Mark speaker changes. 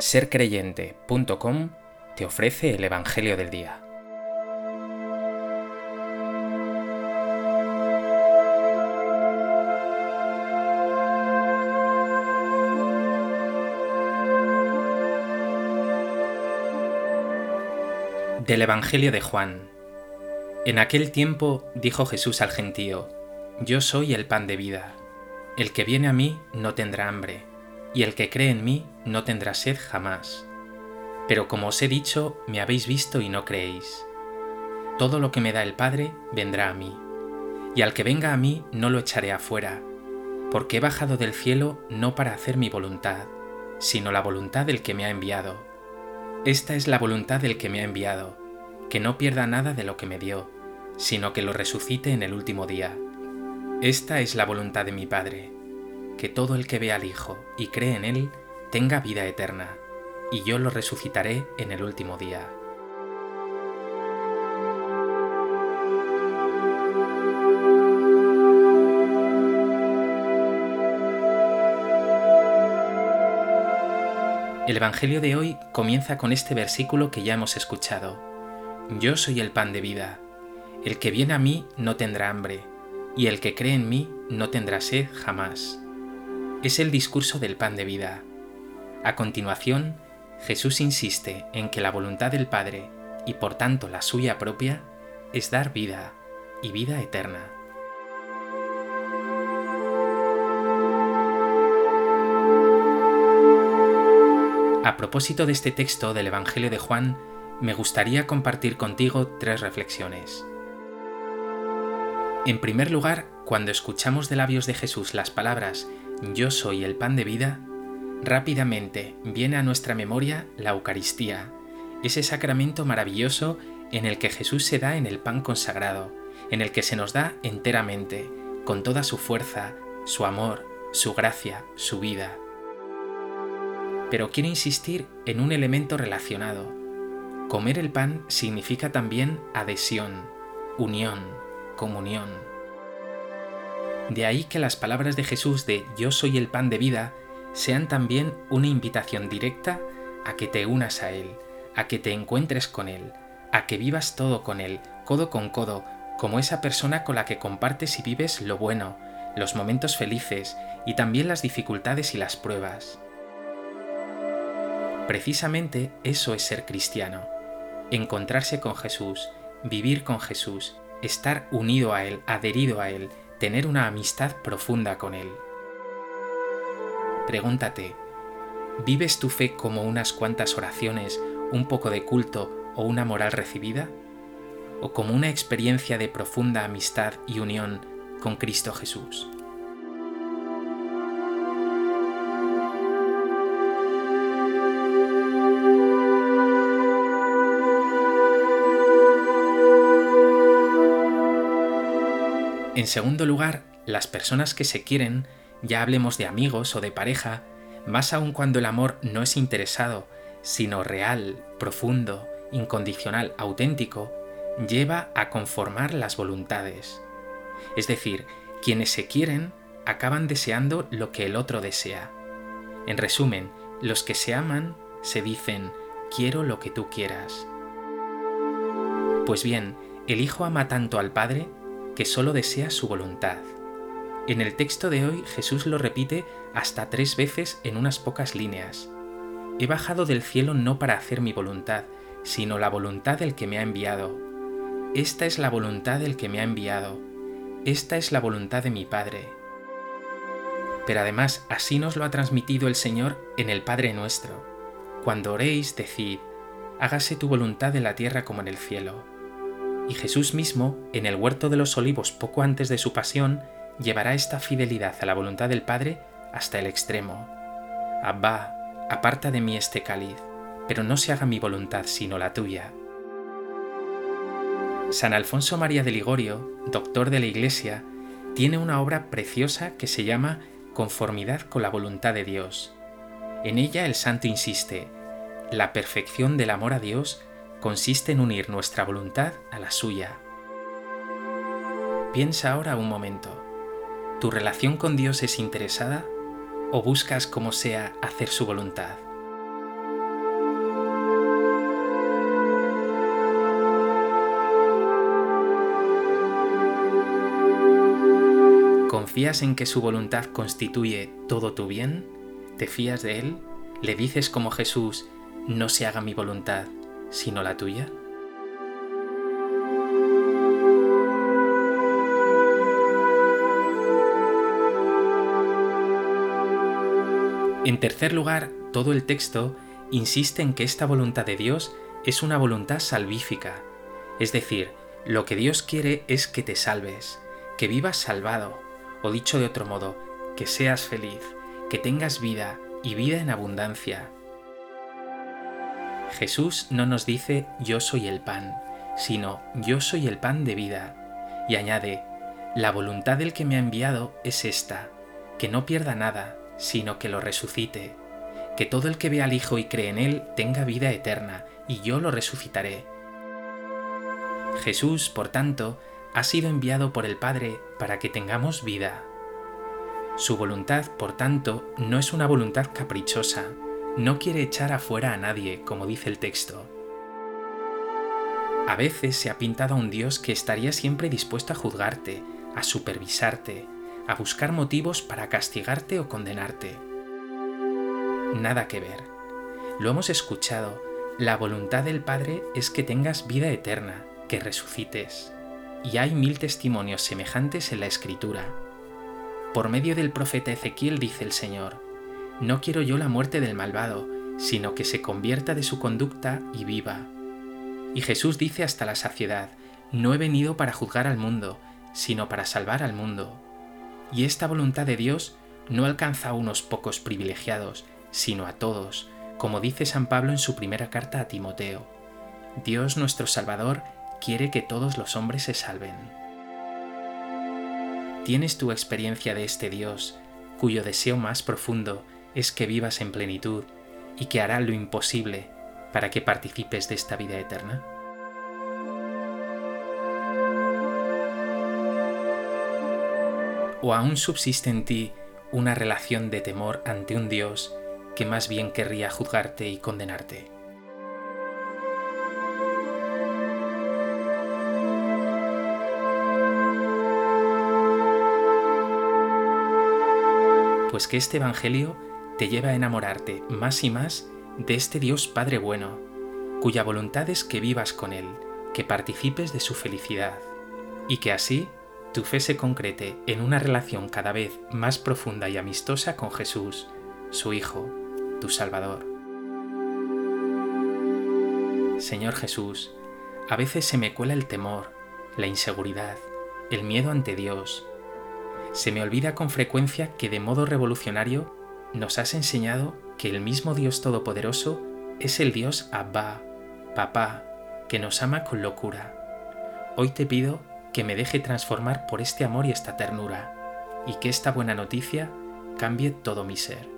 Speaker 1: sercreyente.com te ofrece el Evangelio del Día. Del Evangelio de Juan. En aquel tiempo dijo Jesús al gentío, Yo soy el pan de vida. El que viene a mí no tendrá hambre y el que cree en mí no tendrá sed jamás. Pero como os he dicho, me habéis visto y no creéis. Todo lo que me da el Padre vendrá a mí, y al que venga a mí no lo echaré afuera, porque he bajado del cielo no para hacer mi voluntad, sino la voluntad del que me ha enviado. Esta es la voluntad del que me ha enviado, que no pierda nada de lo que me dio, sino que lo resucite en el último día. Esta es la voluntad de mi Padre que todo el que vea al Hijo y cree en Él tenga vida eterna, y yo lo resucitaré en el último día. El Evangelio de hoy comienza con este versículo que ya hemos escuchado. Yo soy el pan de vida. El que viene a mí no tendrá hambre, y el que cree en mí no tendrá sed jamás es el discurso del pan de vida. A continuación, Jesús insiste en que la voluntad del Padre, y por tanto la suya propia, es dar vida y vida eterna. A propósito de este texto del Evangelio de Juan, me gustaría compartir contigo tres reflexiones. En primer lugar, cuando escuchamos de labios de Jesús las palabras yo soy el pan de vida, rápidamente viene a nuestra memoria la Eucaristía, ese sacramento maravilloso en el que Jesús se da en el pan consagrado, en el que se nos da enteramente, con toda su fuerza, su amor, su gracia, su vida. Pero quiero insistir en un elemento relacionado. Comer el pan significa también adhesión, unión, comunión. De ahí que las palabras de Jesús de Yo soy el pan de vida sean también una invitación directa a que te unas a Él, a que te encuentres con Él, a que vivas todo con Él, codo con codo, como esa persona con la que compartes y vives lo bueno, los momentos felices y también las dificultades y las pruebas. Precisamente eso es ser cristiano, encontrarse con Jesús, vivir con Jesús, estar unido a Él, adherido a Él, tener una amistad profunda con Él. Pregúntate, ¿vives tu fe como unas cuantas oraciones, un poco de culto o una moral recibida? ¿O como una experiencia de profunda amistad y unión con Cristo Jesús? En segundo lugar, las personas que se quieren, ya hablemos de amigos o de pareja, más aún cuando el amor no es interesado, sino real, profundo, incondicional, auténtico, lleva a conformar las voluntades. Es decir, quienes se quieren acaban deseando lo que el otro desea. En resumen, los que se aman se dicen, quiero lo que tú quieras. Pues bien, el Hijo ama tanto al Padre que solo desea su voluntad. En el texto de hoy Jesús lo repite hasta tres veces en unas pocas líneas. He bajado del cielo no para hacer mi voluntad, sino la voluntad del que me ha enviado. Esta es la voluntad del que me ha enviado. Esta es la voluntad de mi Padre. Pero además así nos lo ha transmitido el Señor en el Padre nuestro. Cuando oréis, decid, hágase tu voluntad en la tierra como en el cielo y Jesús mismo, en el huerto de los olivos poco antes de su pasión, llevará esta fidelidad a la voluntad del Padre hasta el extremo. Abba, aparta de mí este cáliz, pero no se haga mi voluntad sino la tuya. San Alfonso María de Ligorio, doctor de la Iglesia, tiene una obra preciosa que se llama Conformidad con la voluntad de Dios. En ella el santo insiste, la perfección del amor a Dios consiste en unir nuestra voluntad a la suya. Piensa ahora un momento. ¿Tu relación con Dios es interesada o buscas como sea hacer su voluntad? ¿Confías en que su voluntad constituye todo tu bien? ¿Te fías de él? ¿Le dices como Jesús, no se haga mi voluntad, sino la tuya? En tercer lugar, todo el texto insiste en que esta voluntad de Dios es una voluntad salvífica, es decir, lo que Dios quiere es que te salves, que vivas salvado, o dicho de otro modo, que seas feliz, que tengas vida y vida en abundancia. Jesús no nos dice yo soy el pan, sino yo soy el pan de vida, y añade, la voluntad del que me ha enviado es esta, que no pierda nada, sino que lo resucite, que todo el que vea al Hijo y cree en Él tenga vida eterna, y yo lo resucitaré. Jesús, por tanto, ha sido enviado por el Padre para que tengamos vida. Su voluntad, por tanto, no es una voluntad caprichosa, no quiere echar afuera a nadie, como dice el texto. A veces se ha pintado a un Dios que estaría siempre dispuesto a juzgarte, a supervisarte, a buscar motivos para castigarte o condenarte. Nada que ver. Lo hemos escuchado, la voluntad del Padre es que tengas vida eterna, que resucites. Y hay mil testimonios semejantes en la Escritura. Por medio del profeta Ezequiel dice el Señor, No quiero yo la muerte del malvado, sino que se convierta de su conducta y viva. Y Jesús dice hasta la saciedad, No he venido para juzgar al mundo, sino para salvar al mundo. Y esta voluntad de Dios no alcanza a unos pocos privilegiados, sino a todos, como dice San Pablo en su primera carta a Timoteo. Dios nuestro Salvador quiere que todos los hombres se salven. ¿Tienes tu experiencia de este Dios, cuyo deseo más profundo es que vivas en plenitud y que hará lo imposible para que participes de esta vida eterna? ¿O aún subsiste en ti una relación de temor ante un Dios que más bien querría juzgarte y condenarte? Pues que este Evangelio te lleva a enamorarte más y más de este Dios Padre bueno, cuya voluntad es que vivas con Él, que participes de su felicidad, y que así tu fe se concrete en una relación cada vez más profunda y amistosa con Jesús, su Hijo, tu Salvador. Señor Jesús, a veces se me cuela el temor, la inseguridad, el miedo ante Dios. Se me olvida con frecuencia que de modo revolucionario nos has enseñado que el mismo Dios Todopoderoso es el Dios Abba, Papá, que nos ama con locura. Hoy te pido que me deje transformar por este amor y esta ternura, y que esta buena noticia cambie todo mi ser.